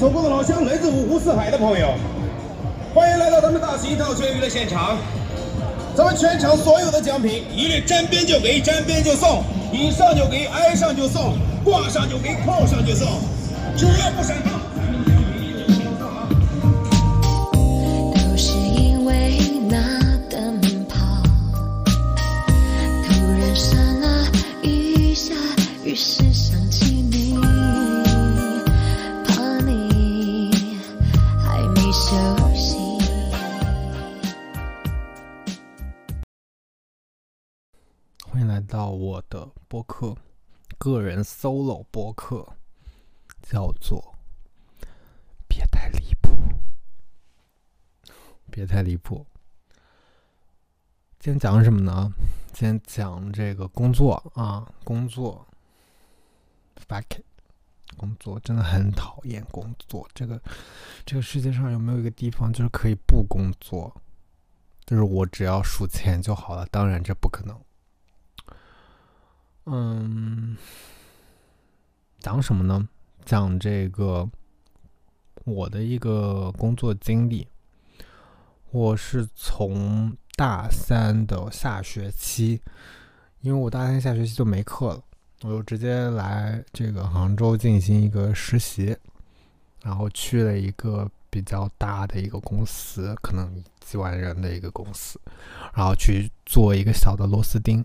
走过的老乡，来自五湖四海的朋友，欢迎来到咱们大型套圈娱乐现场。咱们全场所有的奖品，一律沾边就给，沾边就送，以上就给，挨上就送，挂上就给，扣上就送，只要不闪播客，个人 solo 播客，叫做“别太离谱”，别太离谱。今天讲什么呢？今天讲这个工作啊，工作，fuck it，工作真的很讨厌工作。这个这个世界上有没有一个地方就是可以不工作？就是我只要数钱就好了。当然这不可能。嗯，讲什么呢？讲这个我的一个工作经历。我是从大三的下学期，因为我大三下学期就没课了，我就直接来这个杭州进行一个实习，然后去了一个比较大的一个公司，可能几万人的一个公司，然后去做一个小的螺丝钉。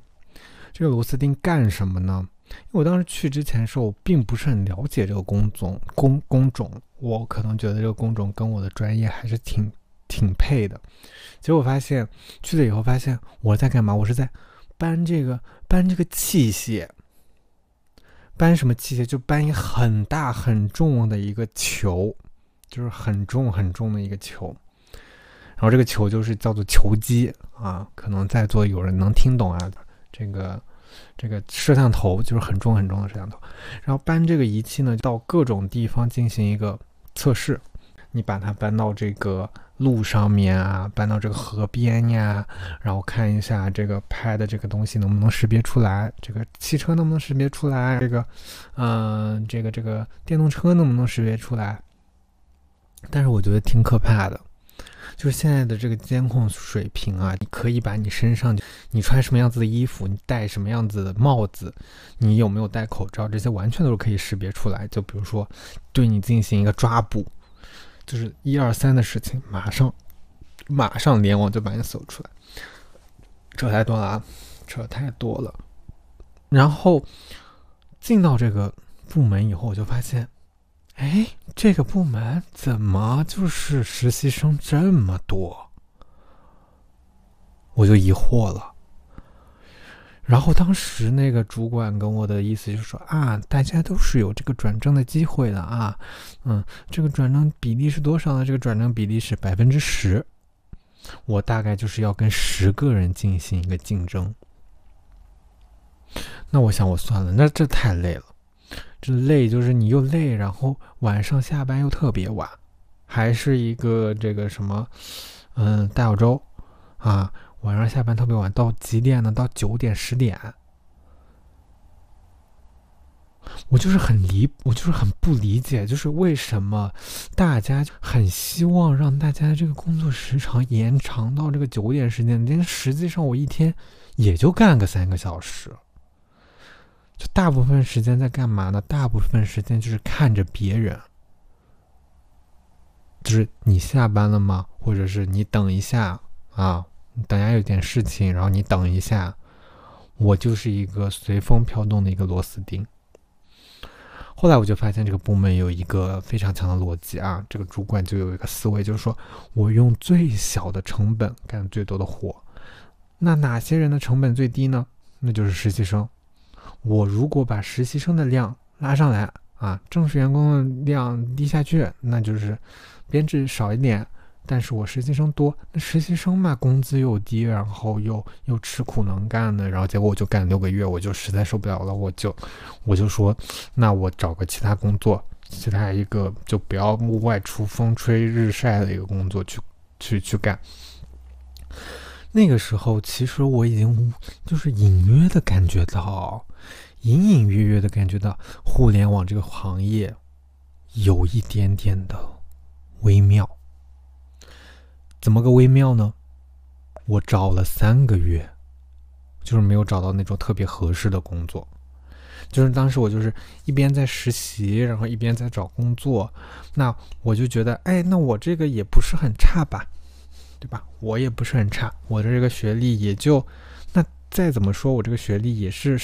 这个螺丝钉干什么呢？因为我当时去之前的时候，我并不是很了解这个工种工工种，我可能觉得这个工种跟我的专业还是挺挺配的。结果发现去了以后，发现我在干嘛？我是在搬这个搬这个器械，搬什么器械？就搬一很大很重的一个球，就是很重很重的一个球。然后这个球就是叫做球机啊，可能在座有人能听懂啊。这个这个摄像头就是很重很重的摄像头，然后搬这个仪器呢，到各种地方进行一个测试。你把它搬到这个路上面啊，搬到这个河边呀，然后看一下这个拍的这个东西能不能识别出来，这个汽车能不能识别出来，这个，嗯，这个这个电动车能不能识别出来？但是我觉得挺可怕的。就是现在的这个监控水平啊，你可以把你身上你穿什么样子的衣服，你戴什么样子的帽子，你有没有戴口罩，这些完全都是可以识别出来。就比如说，对你进行一个抓捕，就是一二三的事情，马上马上联网就把你搜出来。扯太多了啊，扯太多了。然后进到这个部门以后，我就发现。哎，这个部门怎么就是实习生这么多？我就疑惑了。然后当时那个主管跟我的意思就是说啊，大家都是有这个转正的机会的啊，嗯，这个转正比例是多少呢？这个转正比例是百分之十，我大概就是要跟十个人进行一个竞争。那我想我算了，那这太累了。这累就是你又累，然后晚上下班又特别晚，还是一个这个什么，嗯，大小周啊，晚上下班特别晚，到几点呢？到九点十点。我就是很理，我就是很不理解，就是为什么大家很希望让大家的这个工作时长延长到这个九点时间，但实际上我一天也就干个三个小时。就大部分时间在干嘛呢？大部分时间就是看着别人，就是你下班了吗？或者是你等一下啊，等下有点事情，然后你等一下。我就是一个随风飘动的一个螺丝钉。后来我就发现这个部门有一个非常强的逻辑啊，这个主管就有一个思维，就是说我用最小的成本干最多的活。那哪些人的成本最低呢？那就是实习生。我如果把实习生的量拉上来啊，正式员工的量低下去，那就是编制少一点。但是我实习生多，那实习生嘛，工资又低，然后又又吃苦能干的，然后结果我就干六个月，我就实在受不了了，我就我就说，那我找个其他工作，其他一个就不要外出风吹日晒的一个工作去去去干。那个时候，其实我已经就是隐约的感觉到。隐隐约约的感觉到，互联网这个行业有一点点的微妙。怎么个微妙呢？我找了三个月，就是没有找到那种特别合适的工作。就是当时我就是一边在实习，然后一边在找工作。那我就觉得，哎，那我这个也不是很差吧，对吧？我也不是很差，我的这个学历也就……那再怎么说，我这个学历也是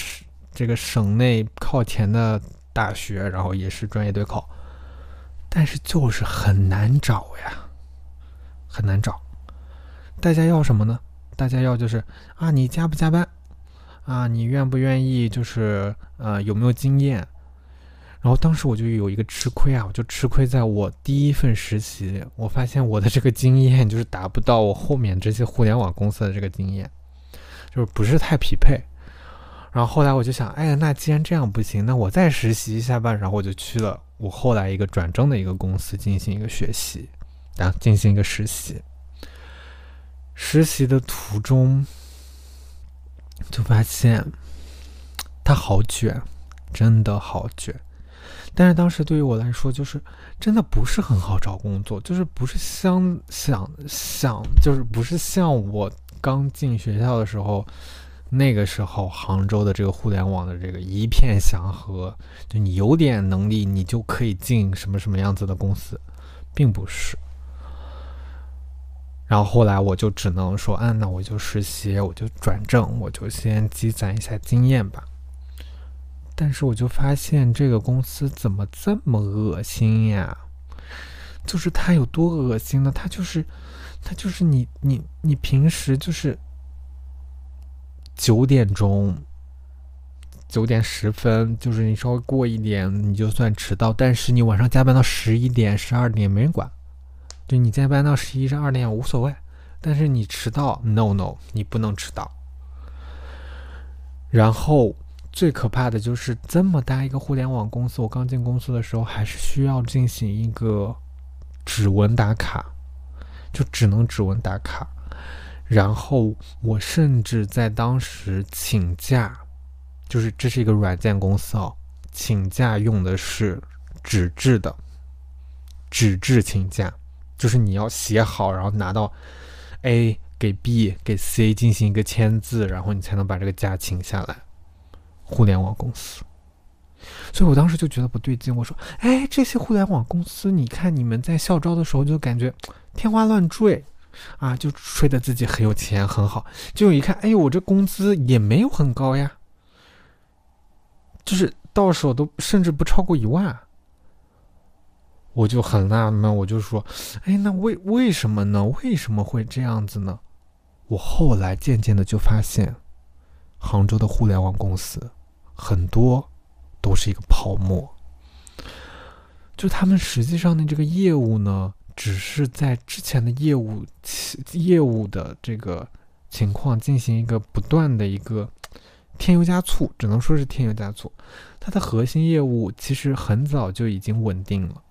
这个省内靠前的大学，然后也是专业对口。但是就是很难找呀，很难找。大家要什么呢？大家要就是啊，你加不加班？啊，你愿不愿意？就是呃，有没有经验？然后当时我就有一个吃亏啊，我就吃亏在我第一份实习，我发现我的这个经验就是达不到我后面这些互联网公司的这个经验，就是不是太匹配。然后后来我就想，哎，那既然这样不行，那我再实习一下吧。然后我就去了我后来一个转正的一个公司进行一个学习，然后进行一个实习。实习的途中就发现他好卷，真的好卷。但是当时对于我来说，就是真的不是很好找工作，就是不是像想想，就是不是像我刚进学校的时候。那个时候，杭州的这个互联网的这个一片祥和，就你有点能力，你就可以进什么什么样子的公司，并不是。然后后来我就只能说，啊，那我就实习，我就转正，我就先积攒一下经验吧。但是我就发现这个公司怎么这么恶心呀？就是它有多恶心呢？它就是，它就是你你你平时就是。九点钟，九点十分，就是你稍微过一点，你就算迟到。但是你晚上加班到十一点、十二点，没人管。就你加班到十一、十二点无所谓，但是你迟到，no no，你不能迟到。然后最可怕的就是这么大一个互联网公司，我刚进公司的时候还是需要进行一个指纹打卡，就只能指纹打卡。然后我甚至在当时请假，就是这是一个软件公司哦，请假用的是纸质的，纸质请假，就是你要写好，然后拿到 A 给 B 给 C 进行一个签字，然后你才能把这个假请下来。互联网公司，所以我当时就觉得不对劲，我说：“哎，这些互联网公司，你看你们在校招的时候就感觉天花乱坠。”啊，就吹得自己很有钱很好，结果一看，哎呦，我这工资也没有很高呀，就是到手都甚至不超过一万，我就很纳闷，我就说，哎，那为为什么呢？为什么会这样子呢？我后来渐渐的就发现，杭州的互联网公司很多都是一个泡沫，就他们实际上的这个业务呢。只是在之前的业务业务的这个情况进行一个不断的一个添油加醋，只能说是添油加醋。它的核心业务其实很早就已经稳定了。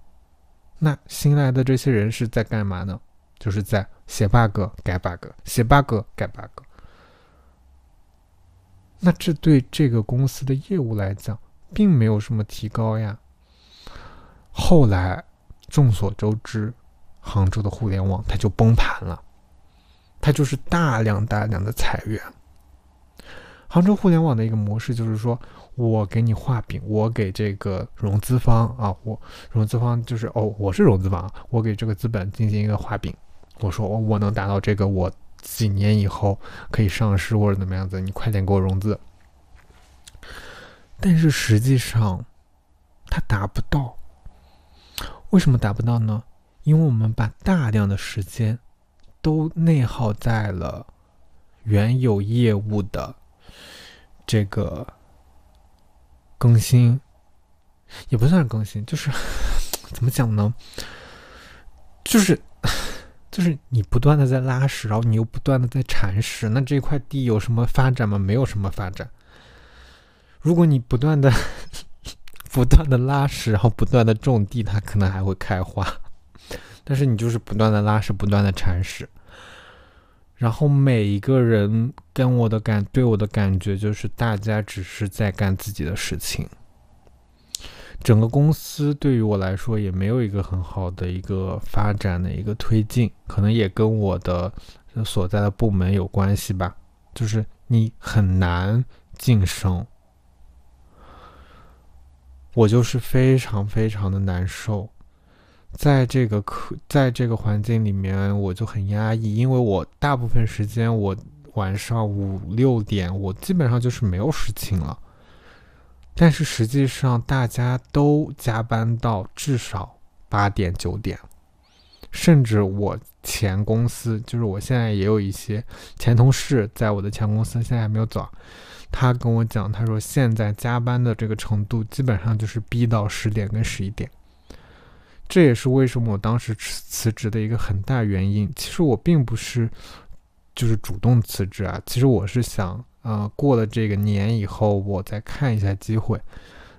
那新来的这些人是在干嘛呢？就是在写 bug 改 bug，写 bug 改 bug。那这对这个公司的业务来讲，并没有什么提高呀。后来众所周知。杭州的互联网它就崩盘了，它就是大量大量的裁员。杭州互联网的一个模式就是说，我给你画饼，我给这个融资方啊，我融资方就是哦，我是融资方，我给这个资本进行一个画饼，我说我我能达到这个，我几年以后可以上市或者怎么样子，你快点给我融资。但是实际上，它达不到。为什么达不到呢？因为我们把大量的时间都内耗在了原有业务的这个更新，也不算是更新，就是 怎么讲呢？就是就是你不断的在拉屎，然后你又不断的在铲屎，那这块地有什么发展吗？没有什么发展。如果你不断的 不断的拉屎，然后不断的种地，它可能还会开花。但是你就是不断的拉屎，不断的铲屎，然后每一个人跟我的感对我的感觉就是大家只是在干自己的事情，整个公司对于我来说也没有一个很好的一个发展的一个推进，可能也跟我的所在的部门有关系吧，就是你很难晋升，我就是非常非常的难受，在这个可，在这个环境里面，我就很压抑，因为我大部分时间我晚上五六点，我基本上就是没有事情了。但是实际上，大家都加班到至少八点九点，甚至我前公司，就是我现在也有一些前同事，在我的前公司现在还没有走，他跟我讲，他说现在加班的这个程度，基本上就是逼到十点跟十一点。这也是为什么我当时辞辞职的一个很大原因。其实我并不是就是主动辞职啊，其实我是想。呃，过了这个年以后，我再看一下机会。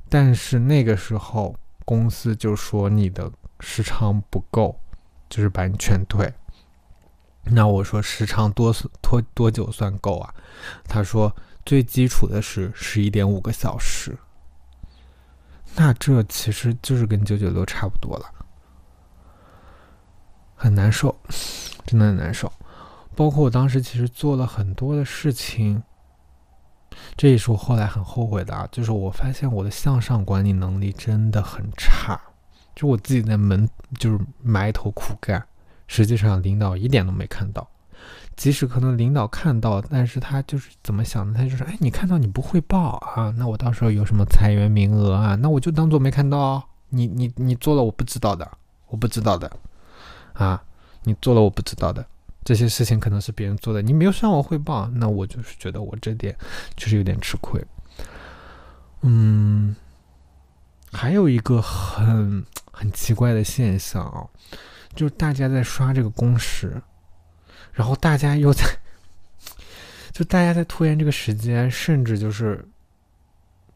但是那个时候，公司就说你的时长不够，就是把你劝退。那我说时长多多多久算够啊？他说最基础的是十一点五个小时。那这其实就是跟九九六差不多了，很难受，真的很难受。包括我当时其实做了很多的事情。这也是我后来很后悔的啊，就是我发现我的向上管理能力真的很差，就我自己在门就是埋头苦干，实际上领导一点都没看到，即使可能领导看到，但是他就是怎么想的？他就是哎，你看到你不汇报啊，那我到时候有什么裁员名额啊，那我就当做没看到。你你你做了我不知道的，我不知道的，啊，你做了我不知道的。这些事情可能是别人做的，你没有向我汇报，那我就是觉得我这点就是有点吃亏。嗯，还有一个很很奇怪的现象啊，就是大家在刷这个工时，然后大家又在，就大家在拖延这个时间，甚至就是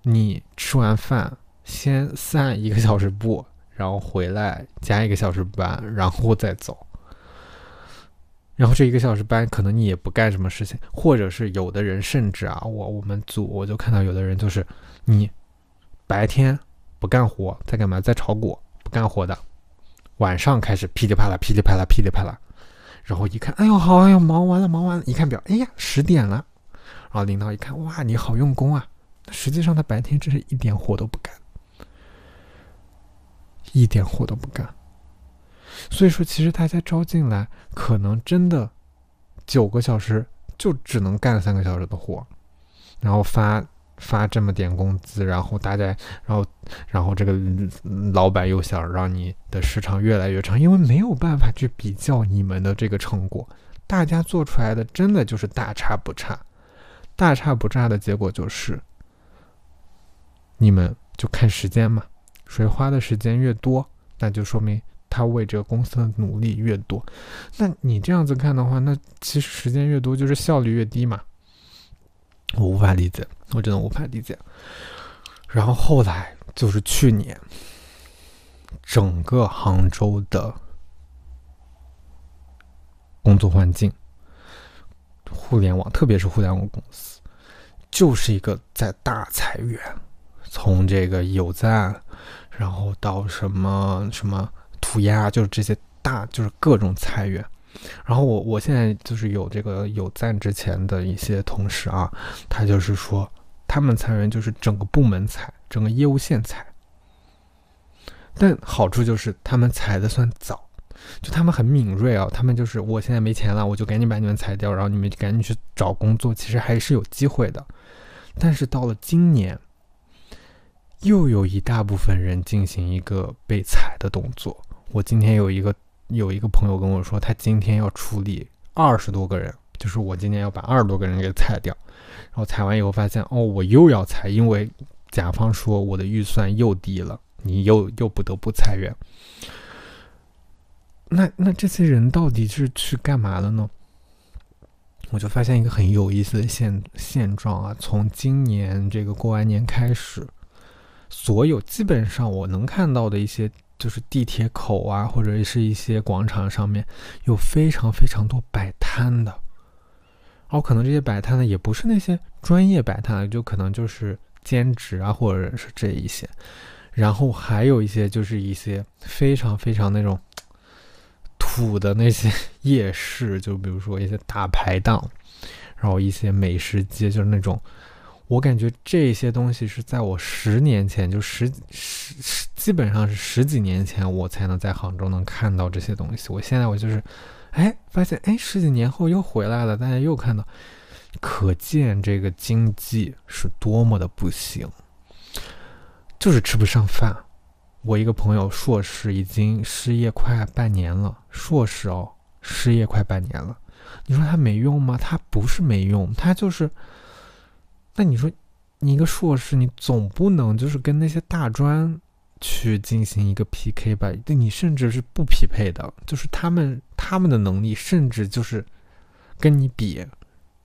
你吃完饭先散一个小时步，然后回来加一个小时班，然后再走。然后这一个小时班，可能你也不干什么事情，或者是有的人甚至啊，我我们组我就看到有的人就是，你白天不干活，在干嘛？在炒股，不干活的，晚上开始噼里啪啦、噼里啪啦、噼里啪啦，然后一看，哎呦好，哎呦忙完了，忙完了，一看表，哎呀十点了，然后领导一看，哇你好用功啊，实际上他白天真是一点活都不干，一点活都不干。所以说，其实大家招进来，可能真的九个小时就只能干三个小时的活，然后发发这么点工资，然后大家，然后然后这个老板又想让你的时长越来越长，因为没有办法去比较你们的这个成果，大家做出来的真的就是大差不差，大差不差的结果就是，你们就看时间嘛，谁花的时间越多，那就说明。他为这个公司的努力越多，那你这样子看的话，那其实时间越多就是效率越低嘛。我无法理解，我真的无法理解。然后后来就是去年，整个杭州的工作环境，互联网，特别是互联网公司，就是一个在大裁员，从这个有赞，然后到什么什么。涂鸦就是这些大，就是各种裁员。然后我我现在就是有这个有赞之前的一些同事啊，他就是说他们裁员就是整个部门裁，整个业务线裁。但好处就是他们裁的算早，就他们很敏锐啊，他们就是我现在没钱了，我就赶紧把你们裁掉，然后你们赶紧去找工作，其实还是有机会的。但是到了今年，又有一大部分人进行一个被裁的动作。我今天有一个有一个朋友跟我说，他今天要处理二十多个人，就是我今天要把二十多个人给裁掉。然后裁完以后发现，哦，我又要裁，因为甲方说我的预算又低了，你又又不得不裁员。那那这些人到底是去干嘛了呢？我就发现一个很有意思的现现状啊，从今年这个过完年开始，所有基本上我能看到的一些。就是地铁口啊，或者是一些广场上面有非常非常多摆摊的，然后可能这些摆摊的也不是那些专业摆摊的，就可能就是兼职啊，或者是这一些。然后还有一些就是一些非常非常那种土的那些夜市，就比如说一些大排档，然后一些美食街，就是那种。我感觉这些东西是在我十年前，就十十十，基本上是十几年前，我才能在杭州能看到这些东西。我现在我就是，哎，发现哎，十几年后又回来了，大家又看到，可见这个经济是多么的不行，就是吃不上饭。我一个朋友硕士已经失业快半年了，硕士哦，失业快半年了。你说他没用吗？他不是没用，他就是。那你说，你一个硕士，你总不能就是跟那些大专去进行一个 PK 吧？对你甚至是不匹配的，就是他们他们的能力甚至就是跟你比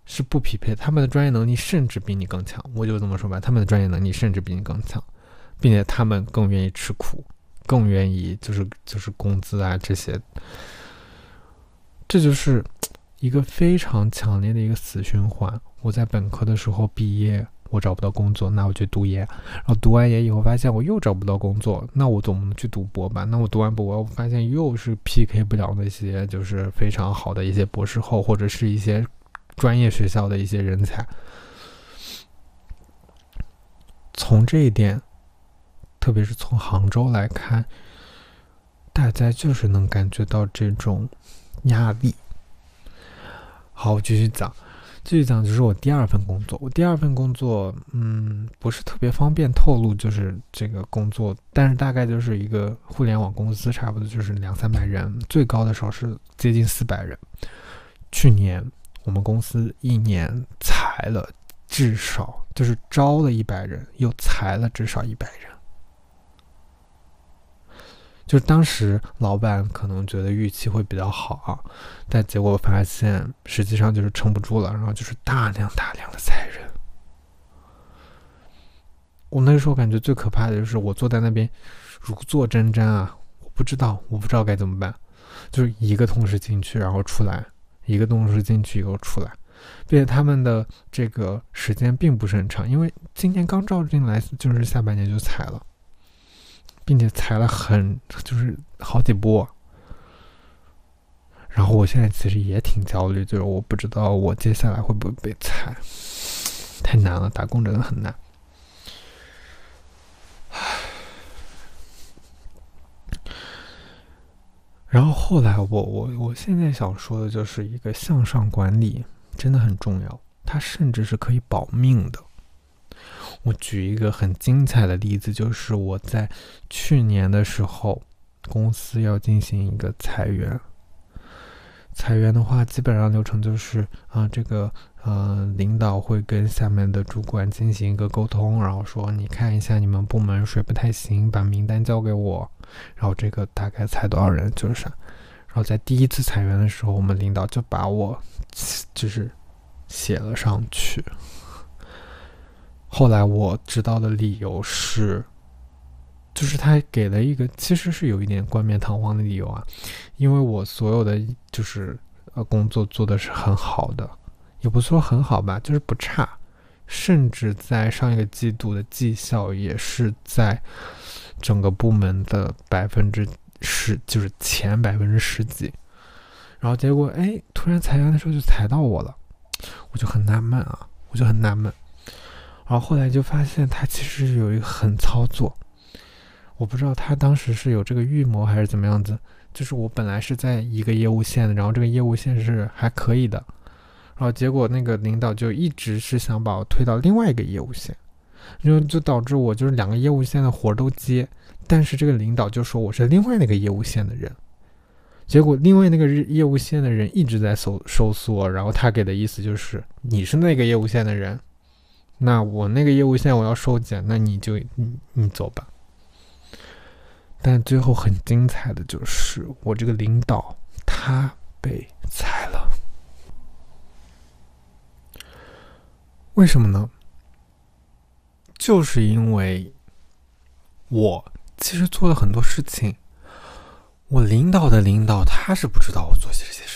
是不匹配，他们的专业能力甚至比你更强。我就这么说吧，他们的专业能力甚至比你更强，并且他们更愿意吃苦，更愿意就是就是工资啊这些，这就是一个非常强烈的一个死循环。我在本科的时候毕业，我找不到工作，那我去读研，然后读完研以后发现我又找不到工作，那我总不能去读博吧？那我读完博，我发现又是 PK 不了那些就是非常好的一些博士后或者是一些专业学校的一些人才。从这一点，特别是从杭州来看，大家就是能感觉到这种压力。好，我继续讲。继续讲，就是我第二份工作。我第二份工作，嗯，不是特别方便透露，就是这个工作，但是大概就是一个互联网公司，差不多就是两三百人，最高的时候是接近四百人。去年我们公司一年裁了至少，就是招了一百人，又裁了至少一百人。就是当时老板可能觉得预期会比较好啊，但结果发现实际上就是撑不住了，然后就是大量大量的裁人。我那时候感觉最可怕的就是我坐在那边如坐针毡啊，我不知道我不知道该怎么办，就是一个同事进去然后出来，一个同事进去以后出来，并且他们的这个时间并不是很长，因为今年刚招进来，就是下半年就裁了。并且裁了很，就是好几波。然后我现在其实也挺焦虑，就是我不知道我接下来会不会被裁，太难了，打工真的很难。然后后来我我我现在想说的就是一个向上管理真的很重要，它甚至是可以保命的。我举一个很精彩的例子，就是我在去年的时候，公司要进行一个裁员。裁员的话，基本上流程就是啊，这个呃，领导会跟下面的主管进行一个沟通，然后说你看一下你们部门谁不太行，把名单交给我，然后这个大概裁多少人就是啥。然后在第一次裁员的时候，我们领导就把我就是写了上去。后来我知道的理由是，就是他给了一个其实是有一点冠冕堂皇的理由啊，因为我所有的就是呃工作做的是很好的，也不是说很好吧，就是不差，甚至在上一个季度的绩效也是在整个部门的百分之十，就是前百分之十几，然后结果哎，突然裁员的时候就裁到我了，我就很纳闷啊，我就很纳闷。然后后来就发现他其实有一个狠操作，我不知道他当时是有这个预谋还是怎么样子。就是我本来是在一个业务线的，然后这个业务线是还可以的，然后结果那个领导就一直是想把我推到另外一个业务线，就就导致我就是两个业务线的活都接，但是这个领导就说我是另外那个业务线的人，结果另外那个业务线的人一直在收收缩，然后他给的意思就是你是那个业务线的人。那我那个业务线我要收减，那你就你你走吧。但最后很精彩的就是我这个领导他被裁了，为什么呢？就是因为我其实做了很多事情，我领导的领导他是不知道我做这些事，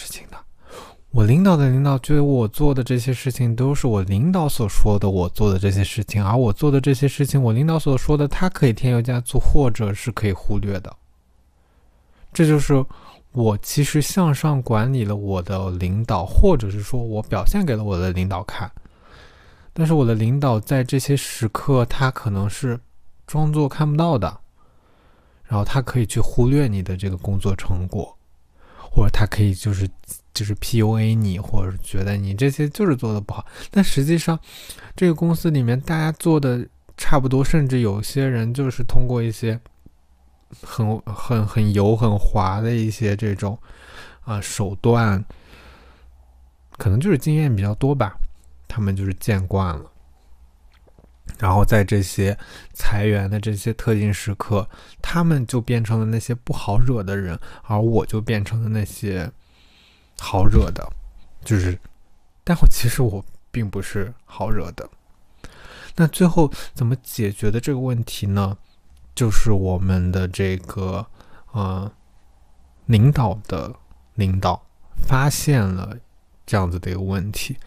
我领导的领导觉得我做的这些事情都是我领导所说的我做的这些事情，而我做的这些事情，我领导所说的他可以添油加醋，或者是可以忽略的。这就是我其实向上管理了我的领导，或者是说我表现给了我的领导看，但是我的领导在这些时刻，他可能是装作看不到的，然后他可以去忽略你的这个工作成果，或者他可以就是就是 PUA 你，或者觉得你这些就是做的不好，但实际上这个公司里面大家做的差不多，甚至有些人就是通过一些。很很很油很滑的一些这种啊手段，可能就是经验比较多吧，他们就是见惯了。然后在这些裁员的这些特定时刻，他们就变成了那些不好惹的人，而我就变成了那些好惹的。就是，但我其实我并不是好惹的。那最后怎么解决的这个问题呢？就是我们的这个呃领导的领导发现了这样子的一个问题，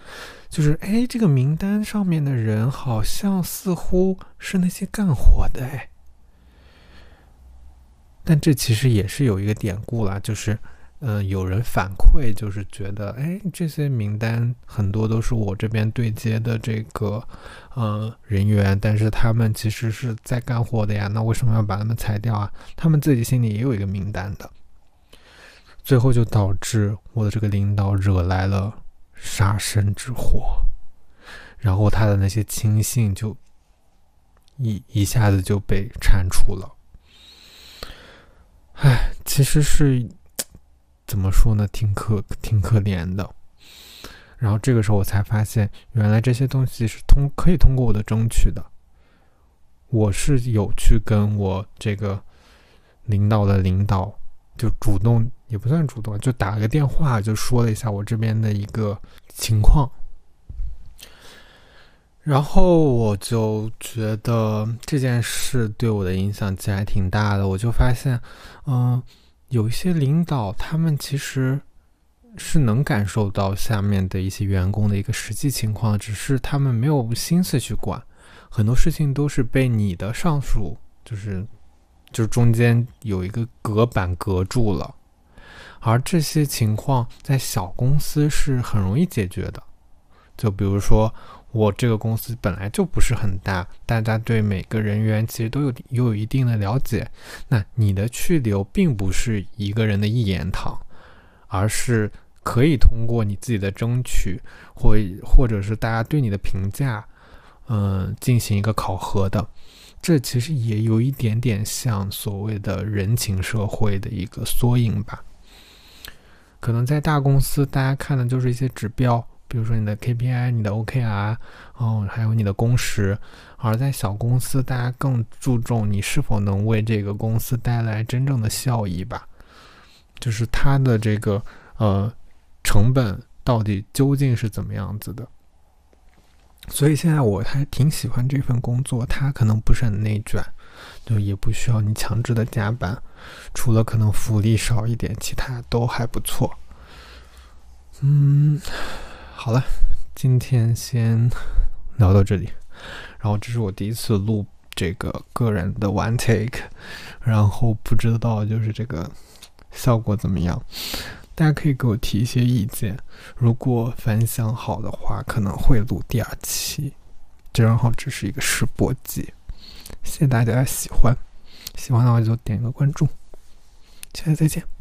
就是哎，这个名单上面的人好像似乎是那些干活的哎，但这其实也是有一个典故啦，就是。嗯，有人反馈就是觉得，哎，这些名单很多都是我这边对接的这个呃人员，但是他们其实是在干活的呀，那为什么要把他们裁掉啊？他们自己心里也有一个名单的，最后就导致我的这个领导惹来了杀身之祸，然后他的那些亲信就一一下子就被铲除了。唉，其实是。怎么说呢？挺可挺可怜的。然后这个时候我才发现，原来这些东西是通可以通过我的争取的。我是有去跟我这个领导的领导，就主动也不算主动，就打了个电话，就说了一下我这边的一个情况。然后我就觉得这件事对我的影响其实还挺大的。我就发现，嗯。有一些领导，他们其实是能感受到下面的一些员工的一个实际情况，只是他们没有心思去管，很多事情都是被你的上属，就是就是中间有一个隔板隔住了，而这些情况在小公司是很容易解决的，就比如说。我这个公司本来就不是很大，大家对每个人员其实都有有有一定的了解。那你的去留并不是一个人的一言堂，而是可以通过你自己的争取，或或者是大家对你的评价，嗯，进行一个考核的。这其实也有一点点像所谓的人情社会的一个缩影吧。可能在大公司，大家看的就是一些指标。比如说你的 KPI、你的 OKR，哦，还有你的工时，而在小公司，大家更注重你是否能为这个公司带来真正的效益吧，就是它的这个呃成本到底究竟是怎么样子的。所以现在我还挺喜欢这份工作，它可能不是很内卷，就也不需要你强制的加班，除了可能福利少一点，其他都还不错。嗯。好了，今天先 聊到这里。然后这是我第一次录这个个人的 one take，然后不知道就是这个效果怎么样，大家可以给我提一些意见。如果反响好的话，可能会录第二期。这正好只是一个试播集，谢谢大家喜欢，喜欢的话就点个关注，下次再见。